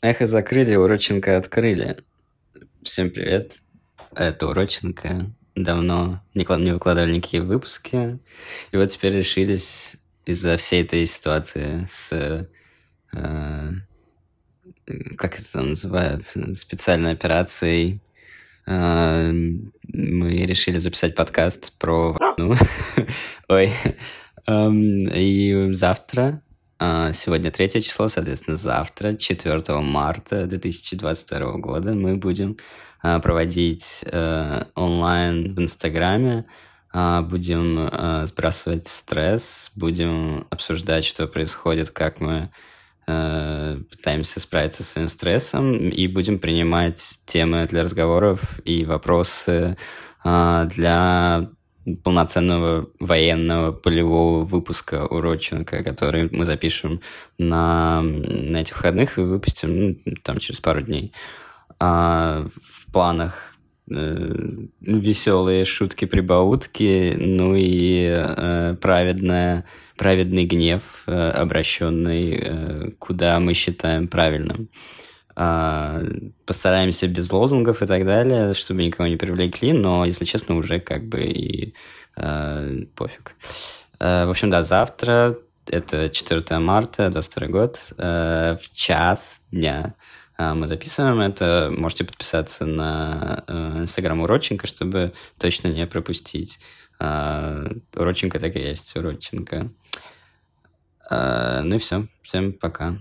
Эхо закрыли, Уроченко открыли. Всем привет. Это Уроченко. Давно не, выкладывали никакие выпуски. И вот теперь решились из-за всей этой ситуации с... Э, как это называют? Специальной операцией. Э, мы решили записать подкаст про... Ну, ой. Эм, и завтра сегодня третье число, соответственно, завтра, 4 марта 2022 года, мы будем а, проводить э, онлайн в Инстаграме, а, будем э, сбрасывать стресс, будем обсуждать, что происходит, как мы э, пытаемся справиться с своим стрессом, и будем принимать темы для разговоров и вопросы для полноценного военного полевого выпуска уроченка, который мы запишем на, на этих выходных и выпустим ну, там через пару дней. А в планах э, веселые шутки-прибаутки, ну и э, праведная, праведный гнев, э, обращенный э, куда мы считаем правильным. Постараемся без лозунгов и так далее, чтобы никого не привлекли, но, если честно, уже как бы и э, пофиг. Э, в общем, да, завтра, это 4 марта, 22 год, э, в час дня э, мы записываем это. Можете подписаться на инстаграм Уроченко, чтобы точно не пропустить. Э, Уроченко так и есть, Уроченко. Э, ну и все. Всем пока.